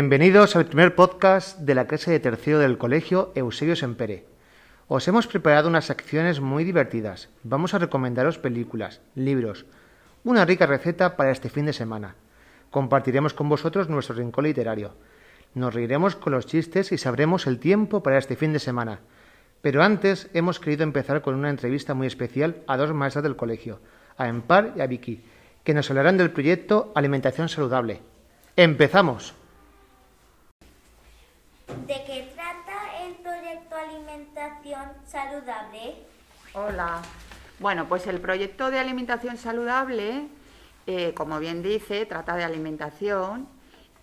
Bienvenidos al primer podcast de la clase de tercero del colegio Eusebio Sempere. Os hemos preparado unas acciones muy divertidas. Vamos a recomendaros películas, libros, una rica receta para este fin de semana. Compartiremos con vosotros nuestro rincón literario. Nos reiremos con los chistes y sabremos el tiempo para este fin de semana. Pero antes hemos querido empezar con una entrevista muy especial a dos maestras del colegio, a Empar y a Vicky, que nos hablarán del proyecto Alimentación Saludable. ¡Empezamos! ¿De qué trata el proyecto Alimentación Saludable? Hola. Bueno, pues el proyecto de alimentación saludable, eh, como bien dice, trata de alimentación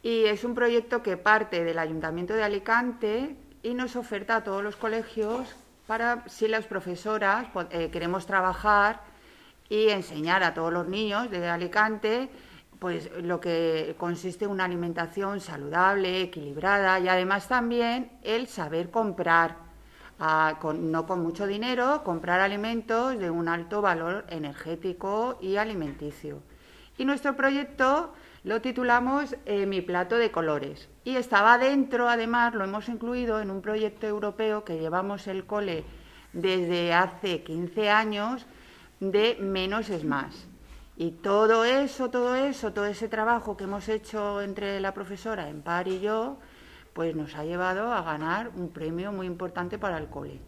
y es un proyecto que parte del Ayuntamiento de Alicante y nos oferta a todos los colegios para si las profesoras eh, queremos trabajar y enseñar a todos los niños de Alicante pues lo que consiste en una alimentación saludable, equilibrada y además también el saber comprar, no con mucho dinero, comprar alimentos de un alto valor energético y alimenticio. Y nuestro proyecto lo titulamos eh, Mi plato de colores. Y estaba dentro, además, lo hemos incluido en un proyecto europeo que llevamos el cole desde hace 15 años de menos es más. Y todo eso, todo eso, todo ese trabajo que hemos hecho entre la profesora Empar y yo, pues nos ha llevado a ganar un premio muy importante para el cole.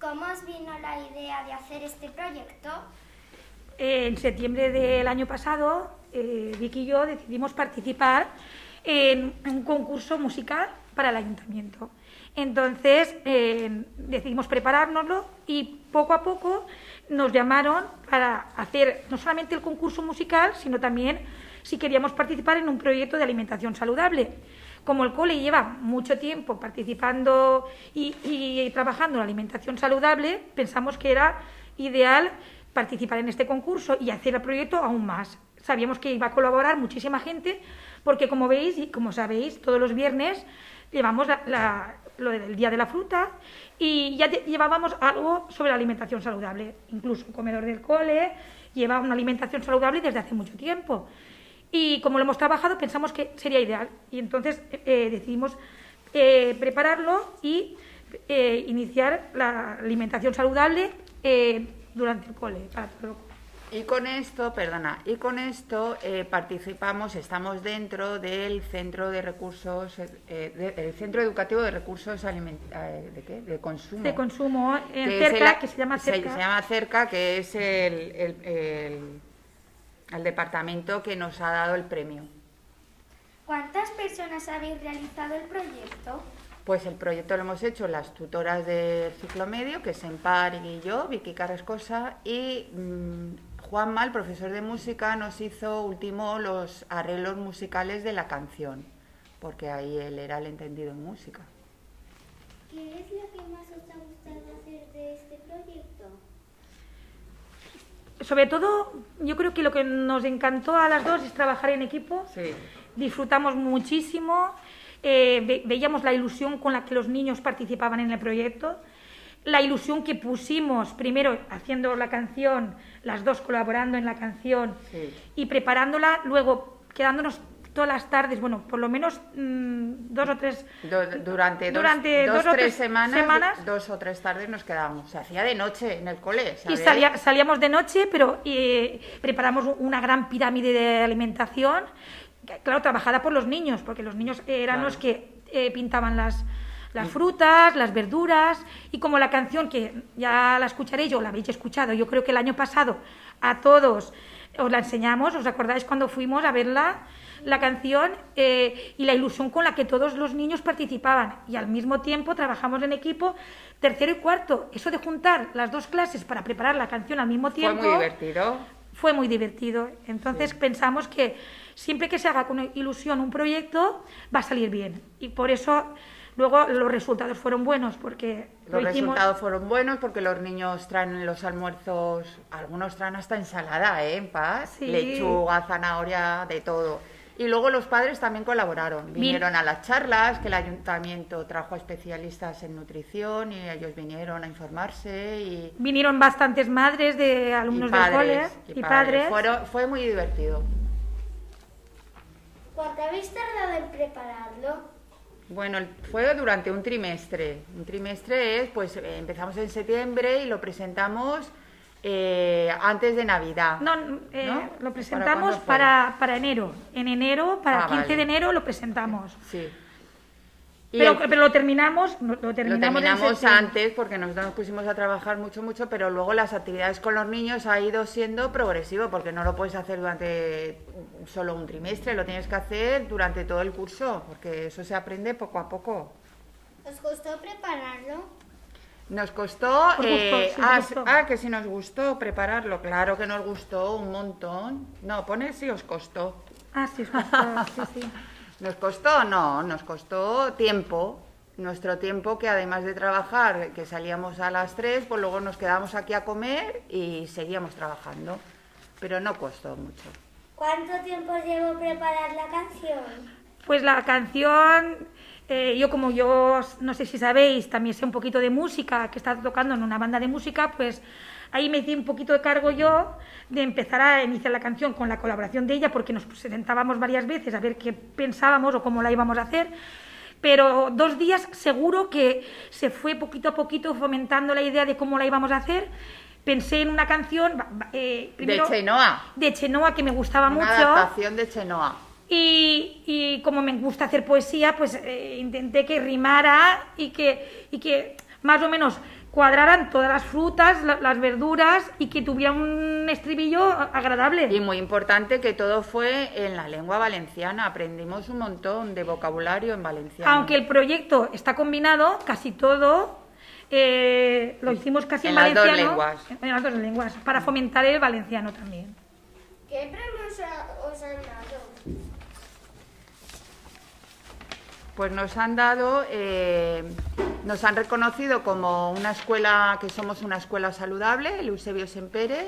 ¿Cómo os vino la idea de hacer este proyecto? En septiembre del año pasado eh, Vicky y yo decidimos participar en un concurso musical para el ayuntamiento. Entonces eh, decidimos preparárnoslo y poco a poco nos llamaron para hacer no solamente el concurso musical, sino también si queríamos participar en un proyecto de alimentación saludable. Como el cole lleva mucho tiempo participando y, trabajando en alimentación saludable, pensamos que era ideal participar en este concurso y hacer el proyecto aún más sabíamos que iba a colaborar muchísima gente, porque como veis y como sabéis, todos los viernes llevamos lo del Día de la Fruta y ya llevábamos algo sobre la alimentación saludable. Incluso un comedor del cole lleva una alimentación saludable desde hace mucho tiempo. Y como lo hemos trabajado, pensamos que sería ideal. Y entonces eh, decidimos eh, prepararlo y eh, iniciar la alimentación saludable durante el cole, para todo y con esto, perdona, y con esto eh, participamos, estamos dentro del centro de recursos, eh, centro educativo de recursos eh, ¿de, qué? de consumo. De consumo, en cerca, que se llama cerca. Se, llama cerca, que es el, el departamento que nos ha dado el premio. ¿Cuántas personas habéis realizado el proyecto? Pues el proyecto lo hemos hecho las tutoras del ciclo medio, que es Empar y yo, Vicky Carrascosa, y mm, Juanma, el profesor de música, nos hizo último los arreglos musicales de la canción, porque ahí él era el entendido en música. ¿Qué es lo que más os ha gustado hacer de este proyecto? Sobre todo, yo creo que lo que nos encantó a las dos es trabajar en equipo. Sí. Disfrutamos muchísimo, eh, veíamos la ilusión con la que los niños participaban en el proyecto la ilusión que pusimos, primero haciendo la canción, las dos colaborando en la canción y preparándola, luego quedándonos todas las tardes, bueno, por lo menos mm, dos o tres... durante, durante dos, o tres semanas, dos o tres tardes nos quedábamos. Se hacía de noche en el cole, Y salíamos de noche, pero eh, preparamos una gran pirámide de alimentación, claro, trabajada por los niños, porque los niños eran los que eh, pintaban las las frutas, las verduras y como la canción que ya la escucharéis o la habéis escuchado, yo creo que el año pasado a todos os la enseñamos, ¿os acordáis cuando fuimos a verla? La canción eh, y la ilusión con la que todos los niños participaban y al mismo tiempo trabajamos en equipo tercero y cuarto. Eso de juntar las dos clases para preparar la canción al mismo tiempo. Fue muy divertido. Fue muy divertido. Entonces pensamos que siempre que se haga con ilusión un proyecto va a salir bien y por eso Luego los resultados fueron buenos porque... Los resultados fueron buenos porque los niños traen los almuerzos, algunos traen hasta ensalada, ¿eh? En paz, lechuga, zanahoria, de todo. Y luego los padres también colaboraron, vinieron a las charlas, que el ayuntamiento trajo a especialistas en nutrición y ellos vinieron a informarse y... Vinieron bastantes madres de alumnos del cole y, padres. fue muy divertido. ¿Cuánto habéis tardado en prepararlo? Bueno, fue durante un trimestre. Un trimestre es, pues eh, empezamos en septiembre y lo presentamos eh, antes de Navidad. No, eh, ¿No? lo presentamos para, para enero. En enero, para Ah, 15 vale. de enero lo presentamos. Sí. Pero, el- pero lo terminamos, lo terminamos, antes porque nosotros nos pusimos a trabajar mucho, mucho, pero luego las actividades con los niños ha ido siendo progresivo porque no lo puedes hacer durante solo un trimestre, lo tienes que hacer durante todo el curso porque eso se aprende poco a poco. ¿Os costó prepararlo? Nos costó, gustó, eh, sí, ah, gustó. ah, que si nos gustó prepararlo, claro que nos gustó un montón. No, pone si os costó. Ah, sí, os gustó, sí, sí. ¿Nos costó? No, nos costó tiempo. Nuestro tiempo que además de trabajar, que salíamos a las 3, pues luego nos quedamos aquí a comer y seguíamos trabajando. Pero no costó mucho. ¿Cuánto tiempo os llevó preparar la canción? Pues la canción, eh, yo como yo, no sé si sabéis, también sé un poquito de música, que está tocando en una banda de música, pues ahí me hice un poquito de cargo yo de empezar a iniciar la canción con la colaboración de ella, porque nos sentábamos varias veces a ver qué pensábamos o cómo la íbamos a hacer. Pero dos días seguro que se fue poquito a poquito fomentando la idea de cómo la íbamos a hacer. Pensé en una canción eh, primero- de Chenoa. de Chenoa que me gustaba Una mucho. adaptación de Chenoa. Y, y como me gusta hacer poesía, pues eh, intenté que rimara y que, y que más o menos cuadraran todas las frutas, la- las verduras y que tuviera un estribillo agradable. Y muy importante que todo fue en la lengua valenciana. Aprendimos un montón de vocabulario en valenciano. Aunque el proyecto está combinado, casi todo eh, lo hicimos casi en, En las dos lenguas. En las dos lenguas, para fomentar el valenciano también. ¿Qué premios a- os han dado? Pues nos han dado, eh, nos han reconocido como una escuela, que somos una escuela saludable, el Eusebio Sempere,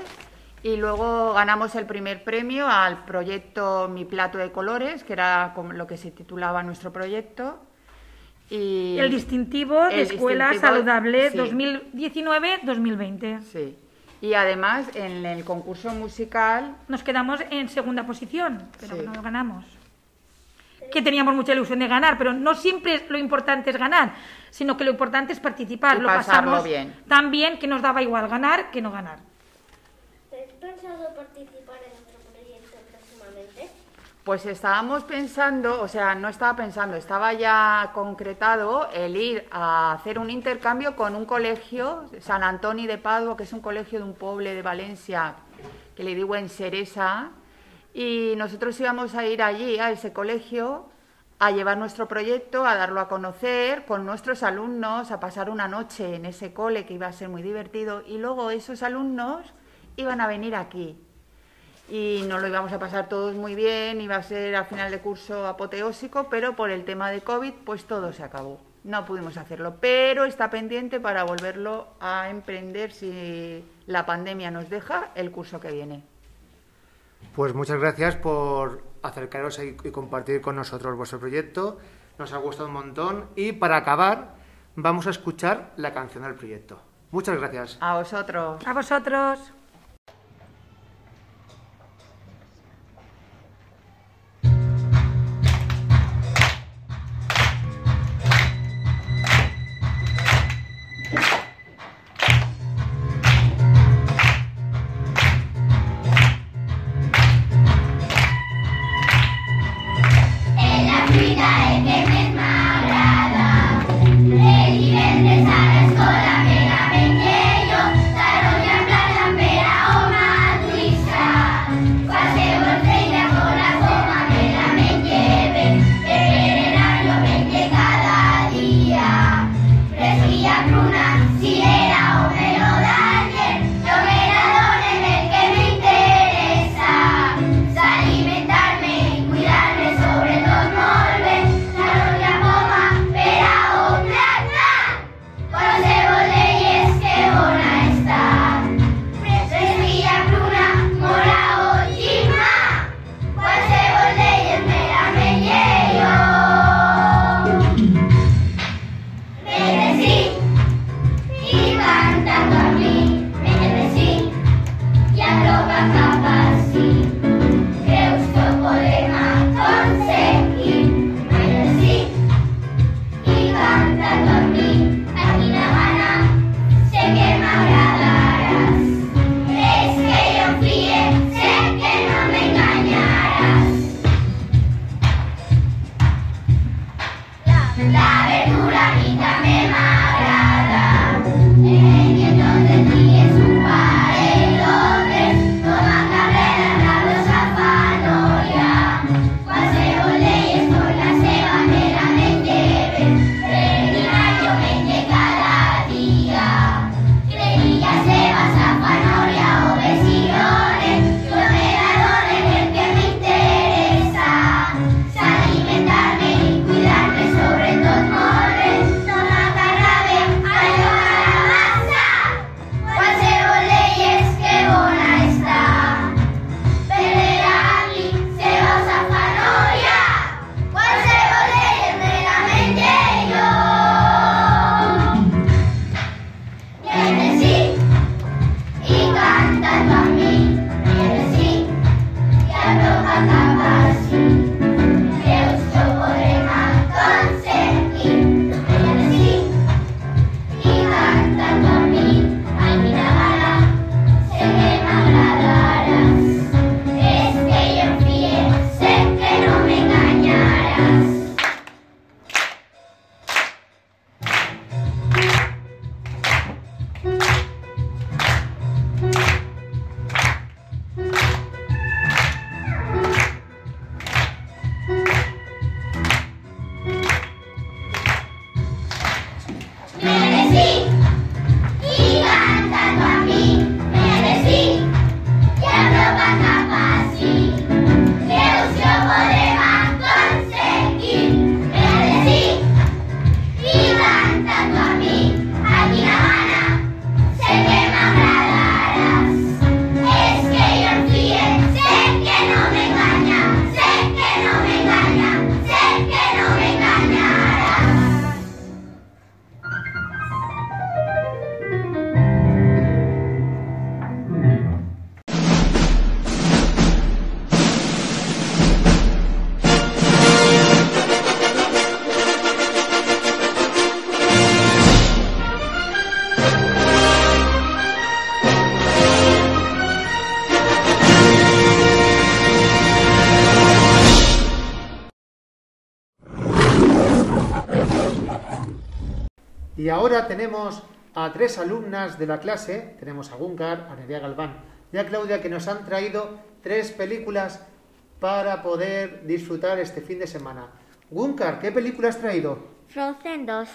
y luego ganamos el primer premio al proyecto Mi Plato de Colores, que era como lo que se titulaba nuestro proyecto. Y El distintivo de el Escuela distintivo, Saludable sí. 2019-2020. Sí. Y además en el concurso musical Nos quedamos en segunda posición, pero Sí. no lo ganamos. Que teníamos mucha ilusión de ganar, pero no siempre lo importante es ganar, sino que lo importante es participar. Y lo pasarlo pasamos bien. tan bien que nos daba igual ganar que no ganar. ¿Tenéis pensado participar en otro proyecto próximamente? Pues estábamos pensando, o sea, no estaba pensando, estaba ya concretado el ir a hacer un intercambio con un colegio, San Antonio de Padua, que es un colegio de un pueblo de Valencia, que le digo en Seresa, y nosotros íbamos a ir allí, a ese colegio, a llevar nuestro proyecto, a darlo a conocer con nuestros alumnos, a pasar una noche en ese cole que iba a ser muy divertido, y luego esos alumnos iban a venir aquí y nos lo íbamos a pasar todos muy bien, iba a ser al final de curso apoteósico, pero por el tema de COVID pues todo se acabó. No pudimos hacerlo, pero está pendiente para volverlo a emprender si la pandemia nos deja el curso que viene. Pues muchas gracias por acercaros y y compartir con nosotros vuestro proyecto. Nos ha gustado un montón. Y para acabar, vamos a escuchar la canción del proyecto. Muchas gracias. A vosotros. A vosotros. Y ahora tenemos a tres alumnas de la clase, tenemos a Gunkar, a Nerea Galván y a Claudia, que nos han traído tres películas para poder disfrutar este fin de semana. Gunkar, ¿qué película has traído? Frozen 2.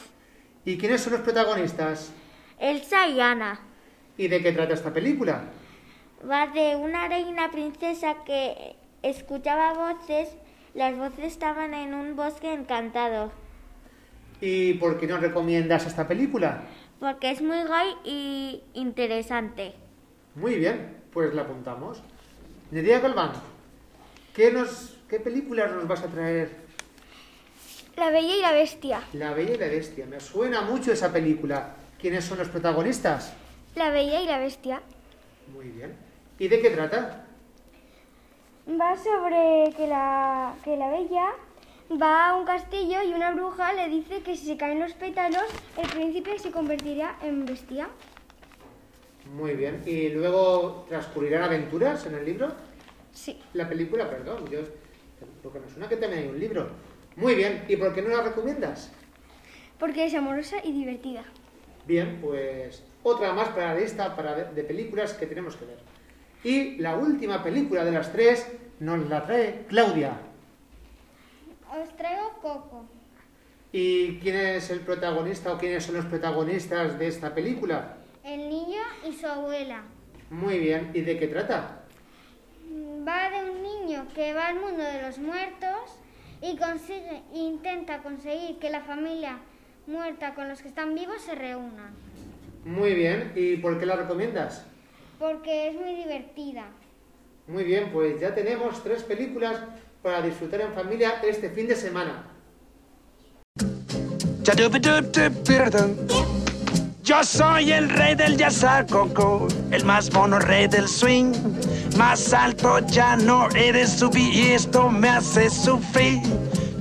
¿Y quiénes son los protagonistas? Elsa y Anna. ¿Y de qué trata esta película? Va de una reina princesa que escuchaba voces. Las voces estaban en un bosque encantado. ¿Y por qué nos recomiendas esta película? Porque es muy guay y interesante. Muy bien, pues la apuntamos. Nerea Galván, ¿qué, nos, ¿qué películas nos vas a traer? La Bella y la Bestia. La Bella y la Bestia. Me suena mucho esa película. ¿Quiénes son los protagonistas? La Bella y la Bestia. Muy bien. ¿Y de qué trata? Va sobre que la, que la Bella va a un castillo y una bruja le dice que si se caen los pétalos, el príncipe se convertirá en bestia. Muy bien. ¿Y luego transcurrirán aventuras en el libro? Sí. La película, perdón. Yo, porque me suena que también hay un libro. Muy bien. ¿Y por qué no la recomiendas? Porque es amorosa y divertida. Bien, pues otra más para la lista para de, de películas que tenemos que ver. Y la última película de las tres nos la trae Claudia. Os traigo Coco. ¿Y quién es el protagonista o quiénes son los protagonistas de esta película? El niño y su abuela. Muy bien. ¿Y de qué trata? Va de un niño que va al mundo de los muertos y consigue, intenta conseguir que la familia muerta con los que están vivos se reúnan. Muy bien. ¿Y por qué la recomiendas? Porque es muy divertida. Muy bien, pues ya tenemos tres películas para disfrutar en familia este fin de semana. Yo soy el rey del coco, el más mono rey del swing. Más alto ya no eres subir y esto me hace sufrir.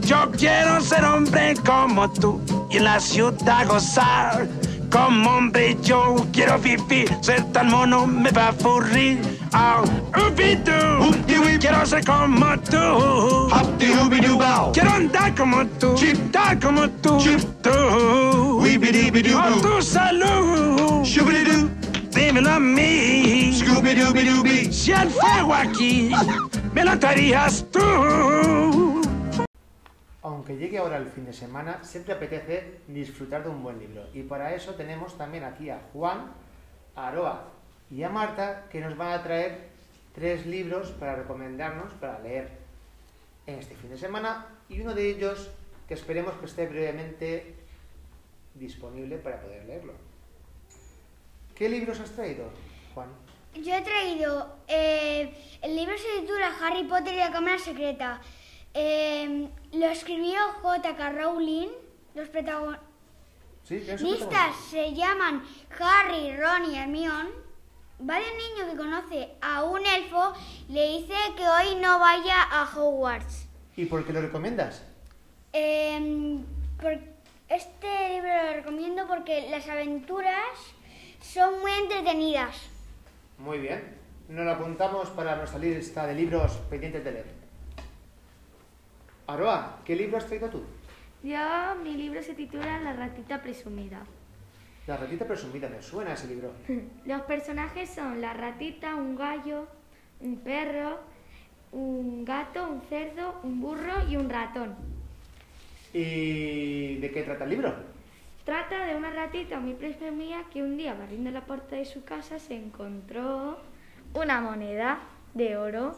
Yo quiero ser hombre como tú y en la ciudad gozar. Como hombre yo quiero vivir, ser tan mono me va a aburrir. Oh, ubidu, quiero ser como tú. Quiero andar como tú, dar como tú. Tú, por tu salud. Dímelo a mí. Si el fuego aquí me. Lo traerías tú. Aunque llegue ahora el fin de semana, siempre apetece disfrutar de un buen libro. Y para eso tenemos también aquí a Juan, a Aroa y a Marta, que nos van a traer tres libros para recomendarnos para leer en este fin de semana. Y uno de ellos que esperemos que esté brevemente disponible para poder leerlo. ¿Qué libros has traído, Juan? Yo he traído, eh, el libro se titula Harry Potter y la Cámara Secreta. Eh, lo escribió J.K. Rowling. Los protagonistas ¿Sí? Se llaman Harry, Ron y Hermione. Va de un niño que conoce a un elfo le dice que hoy no vaya a Hogwarts. ¿Y por qué lo recomiendas? Eh, por- este libro lo recomiendo porque las aventuras son muy entretenidas. Muy bien. Nos lo apuntamos para nuestra lista de libros pendientes de leer. Aroa, ¿qué libro has traído tú? Yo, mi libro se titula La ratita presumida. La ratita presumida, me suena ese libro. Los personajes son la ratita, un gallo, un perro, un gato, un cerdo, un burro y un ratón. ¿Y de qué trata el libro? Trata de una ratita muy presumida que un día barriendo la puerta de su casa se encontró una moneda de oro.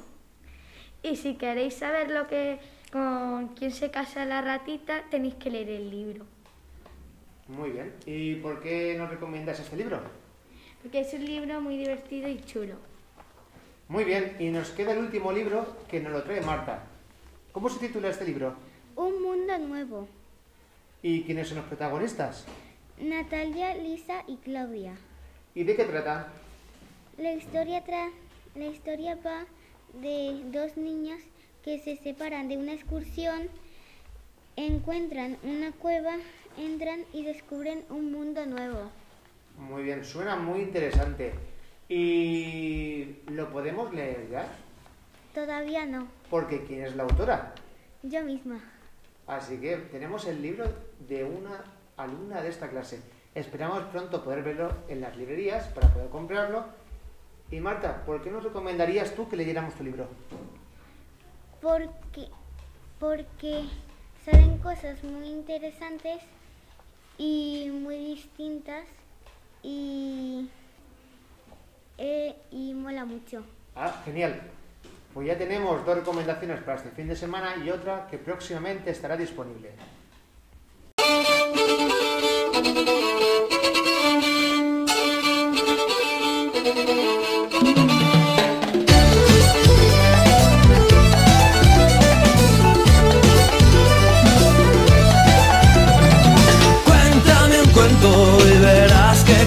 Y si queréis saber lo que con quién se casa la ratita, tenéis que leer el libro. Muy bien. ¿Y por qué nos recomiendas este libro? Porque es un libro muy divertido y chulo. Muy bien. Y nos queda el último libro que nos lo trae Marta. ¿Cómo se titula este libro? Un mundo nuevo. ¿Y quiénes son los protagonistas? Natalia, Lisa y Claudia. ¿Y de qué trata? La historia, tra- la historia va de dos niñas que se separan de una excursión, encuentran una cueva, entran y descubren un mundo nuevo. Muy bien, suena muy interesante. ¿Y lo podemos leer ya? Todavía no, Porque ¿quién es la autora? yo misma. Así que tenemos el libro de una alumna de esta clase. Esperamos pronto poder verlo en las librerías para poder comprarlo. Y Marta, ¿por qué nos recomendarías tú que leyéramos tu libro? Porque, porque salen cosas muy interesantes y muy distintas y, eh, y mola mucho. Ah, genial. Pues ya tenemos dos recomendaciones para este fin de semana y otra que próximamente estará disponible.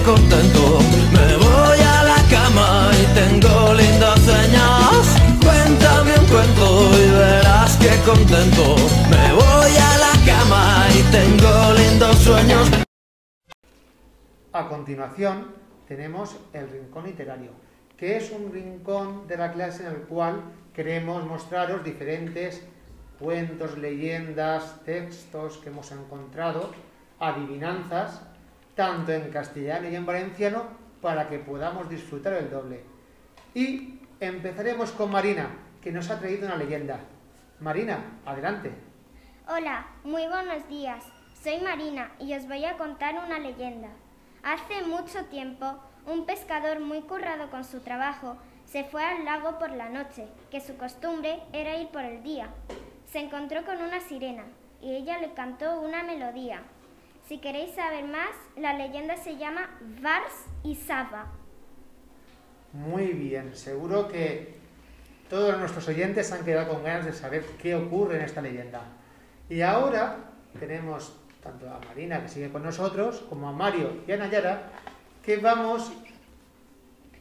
Me voy a la cama y tengo. Cuéntame un cuento y verás contento me voy a la cama y tengo lindos sueños. A continuación tenemos el rincón literario, que es un rincón de la clase en el cual queremos mostraros diferentes cuentos, leyendas, textos que hemos encontrado, adivinanzas, tanto en castellano y en valenciano, para que podamos disfrutar el doble. Y empezaremos con Marina, que nos ha traído una leyenda. Marina, adelante. Hola, muy buenos días. Soy Marina y os voy a contar una leyenda. Hace mucho tiempo, un pescador muy currado con su trabajo se fue al lago por la noche, que su costumbre era ir por el día. Se encontró con una sirena y ella le cantó una melodía. Si queréis saber más, la leyenda se llama Vars y Saba. Muy bien, seguro que todos nuestros oyentes han quedado con ganas de saber qué ocurre en esta leyenda. Y ahora tenemos tanto a Marina, que sigue con nosotros, como a Mario y a Nayara, que vamos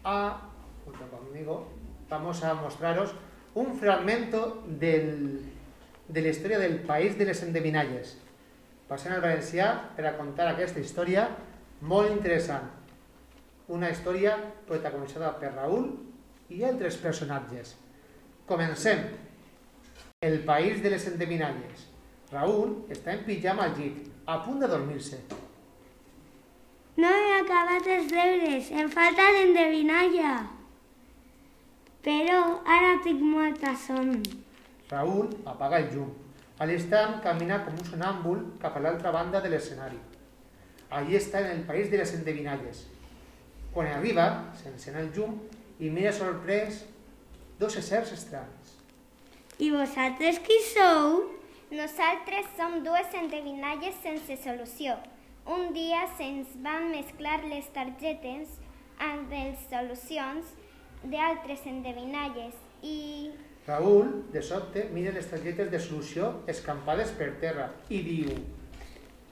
a, junto conmigo, vamos a mostraros un fragmento de la historia del país de les endevinalles. Passem al valencià per a contar aquesta història molt interessant. Una història protagonitzada per Raúl i altres personatges. Comencem. El país de les endevinalles. Raúl està en pijama al llit, a punt de dormir-se. No he acabat els deures, em falta l'endevinalla. Però ara tinc molta son. Raúl apaga el llum. A l'instant camina com un sonàmbul cap a l'altra banda de l'escenari. Allí està en el país de les endevinalles. Quan arriba, s'encén el llum i mira sorprès dos éssers estranys. I vosaltres qui sou? Nosaltres som dues endevinalles sense solució. Un dia se'ns van mesclar les targetes amb les solucions d'altres endevinalles i Raúl, de sobte, mira les targetes de solució escampades per terra i diu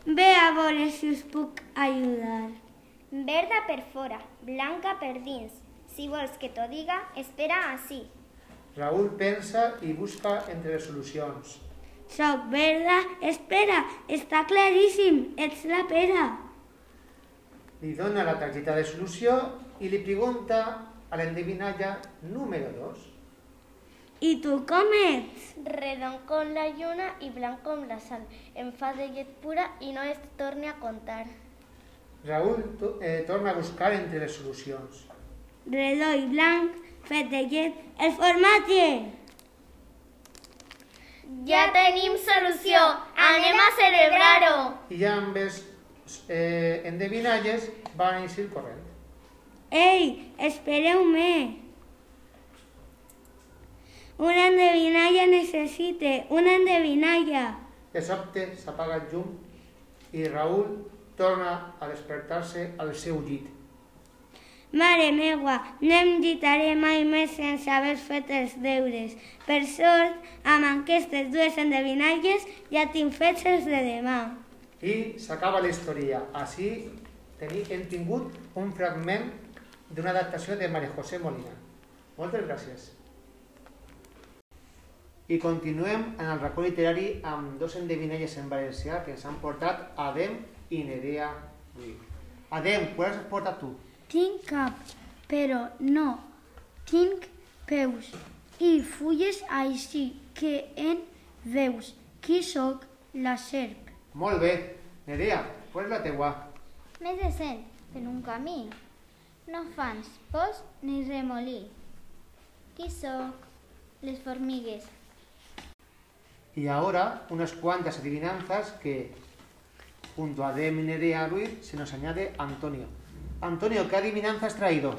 Ve a veure si us puc ajudar. verda per fora, blanca per dins. Si vols que t'ho diga, espera així. Raúl pensa i busca entre les solucions. Soc verda, espera, està claríssim, ets la pera. Li dona la targeta de solució i li pregunta a l'endevinalla número 2. I tu com ets? Redon con la lluna y blanco con la sal. En faz de llet pura y no es torne a contar. Raúl to eh, torna a buscar entre les solucions. Redó i blanc, fet de llet, el formatge. Ja tenim solució! Anem a celebrar-ho! I ambes eh, endevinalles van a ir corriendo. Ei, espereu-me. Una endevinalla necessite, una endevinalla. De sobte s'apaga el llum i Raül torna a despertar-se al seu llit. Mare meua, no em llitaré mai més sense haver fet els deures. Per sort, amb aquestes dues endevinalles ja tinc fets els de demà. I s'acaba la història. Així hem tingut un fragment d'una adaptació de Maria José Molina. Moltes gràcies. I continuem en el racó literari amb dos endevinalles en valencià que ens han portat Adem i Nerea Ruiz. Adem, quals has portat tu? Tinc cap, però no tinc peus i fulles així que en veus qui sóc la serp. Molt bé. Nerea, qual és la teua? Més de cent, per un camí. No fans pos ni remolí. Qui sóc? Les formigues. Y ahora unas cuantas adivinanzas que junto a Adem y Nerea Ruiz se nos añade Antonio. Antonio, ¿qué adivinanza has traído?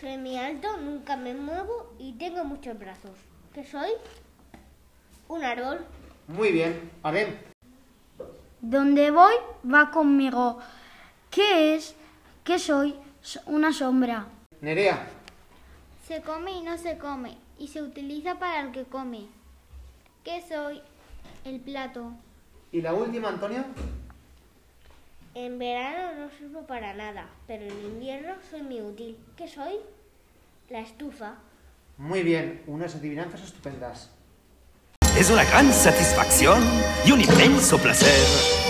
Soy muy alto, nunca me muevo y tengo muchos brazos. ¿Qué soy? Un árbol. Muy bien. Adem, Donde voy va conmigo. ¿Qué es? ¿Qué soy? Una sombra. Nerea, Se come y no se come y se utiliza para el que come. ¿Qué soy? El plato. y la última, Antonio. En verano no sirvo para nada, pero en invierno soy muy útil. ¿Qué soy? La estufa. Muy bien, unas adivinanzas estupendas. Es una gran satisfacción y un inmenso placer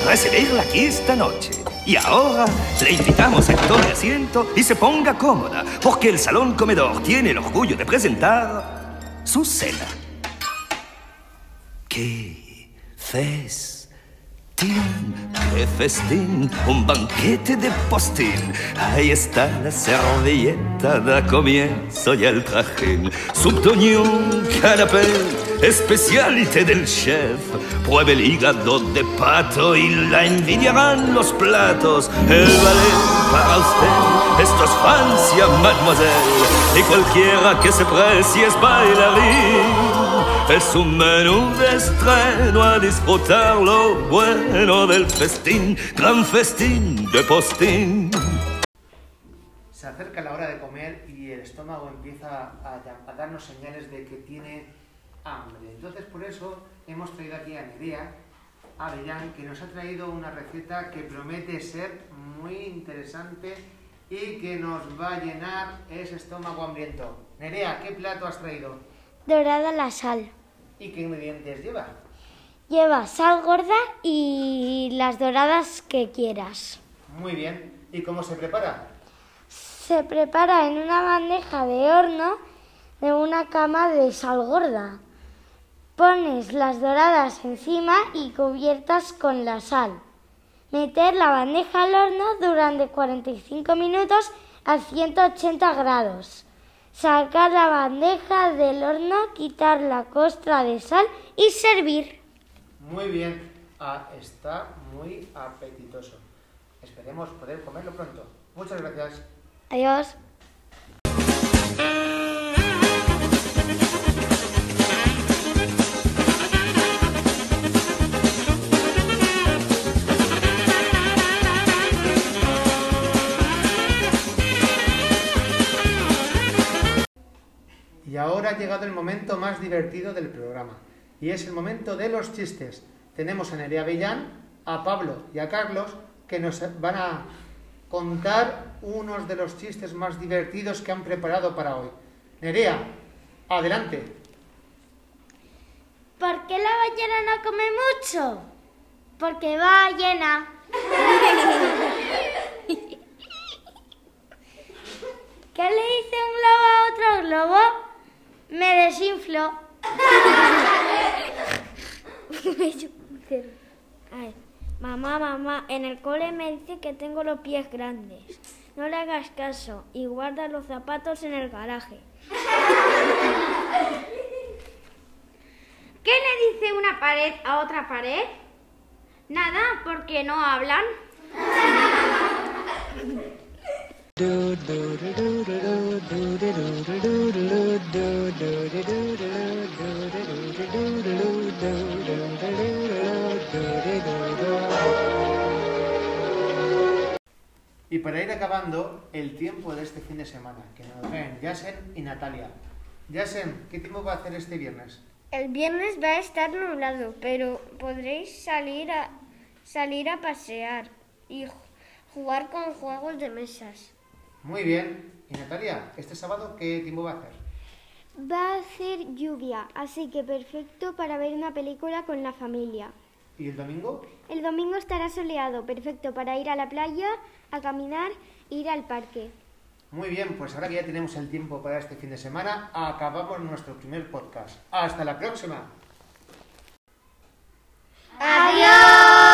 recibirla aquí esta noche. Y ahora le invitamos a que tome asiento y se ponga cómoda, porque el Salón Comedor tiene el orgullo de presentar su cena. ¡Qué festín! ¡Qué festín! Un banquete de postín. Ahí está la servilleta, da comienzo ya el trajín. Subtoñón, canapé, especialité del chef. Pruebe el hígado de pato y la envidiarán los platos. El ballet para usted, esto es Francia, mademoiselle. Y cualquiera que se precie es bailarín. Es un menú de estreno a disfrutar lo bueno del festín, gran festín de postín. Se acerca la hora de comer y el estómago empieza a, darnos señales de que tiene hambre. Entonces, por eso hemos traído aquí a Nerea Avellán, que nos ha traído una receta que promete ser muy interesante y que nos va a llenar ese estómago hambriento. Nerea, ¿qué plato has traído? Dorada la sal. ¿Y qué ingredientes lleva? Lleva sal gorda y las doradas que quieras. Muy bien. ¿Y cómo se prepara? Se prepara en una bandeja de horno de una cama de sal gorda. Pones las doradas encima y cubiertas con la sal. Meter la bandeja al horno durante 45 minutos a 180 grados. Sacar la bandeja del horno, quitar la costra de sal y servir. Muy bien. Ah, está muy apetitoso. Esperemos poder comerlo pronto. Muchas gracias. Adiós. Y ahora ha llegado el momento más divertido del programa. Y es el momento de los chistes. Tenemos a Nerea Villán, a Pablo y a Carlos que nos van a contar unos de los chistes más divertidos que han preparado para hoy. Nerea, adelante. ¿Por qué la ballena no come mucho? Porque va llena. ¿Qué le dice un globo a otro globo? Me desinflo. Mamá, mamá, en el cole me dice que tengo los pies grandes. No le hagas caso y guarda los zapatos en el garaje. ¿Qué le dice una pared a otra pared? Nada, porque no hablan. Y para ir acabando, el tiempo de este fin de semana, que nos traen Yasen y Natalia. Yasen, ¿qué tiempo va a hacer este viernes? El viernes va a estar nublado, pero podréis salir a, salir a pasear y ju- jugar con juegos de mesas. Muy bien. ¿Y Natalia, este sábado qué tiempo va a hacer? Va a hacer lluvia, así que perfecto para ver una película con la familia. ¿Y el domingo? El domingo estará soleado, perfecto para ir a la playa, a caminar e ir al parque. Muy bien, pues ahora que ya tenemos el tiempo para este fin de semana, acabamos nuestro primer podcast. Hasta la próxima. ¡Adiós!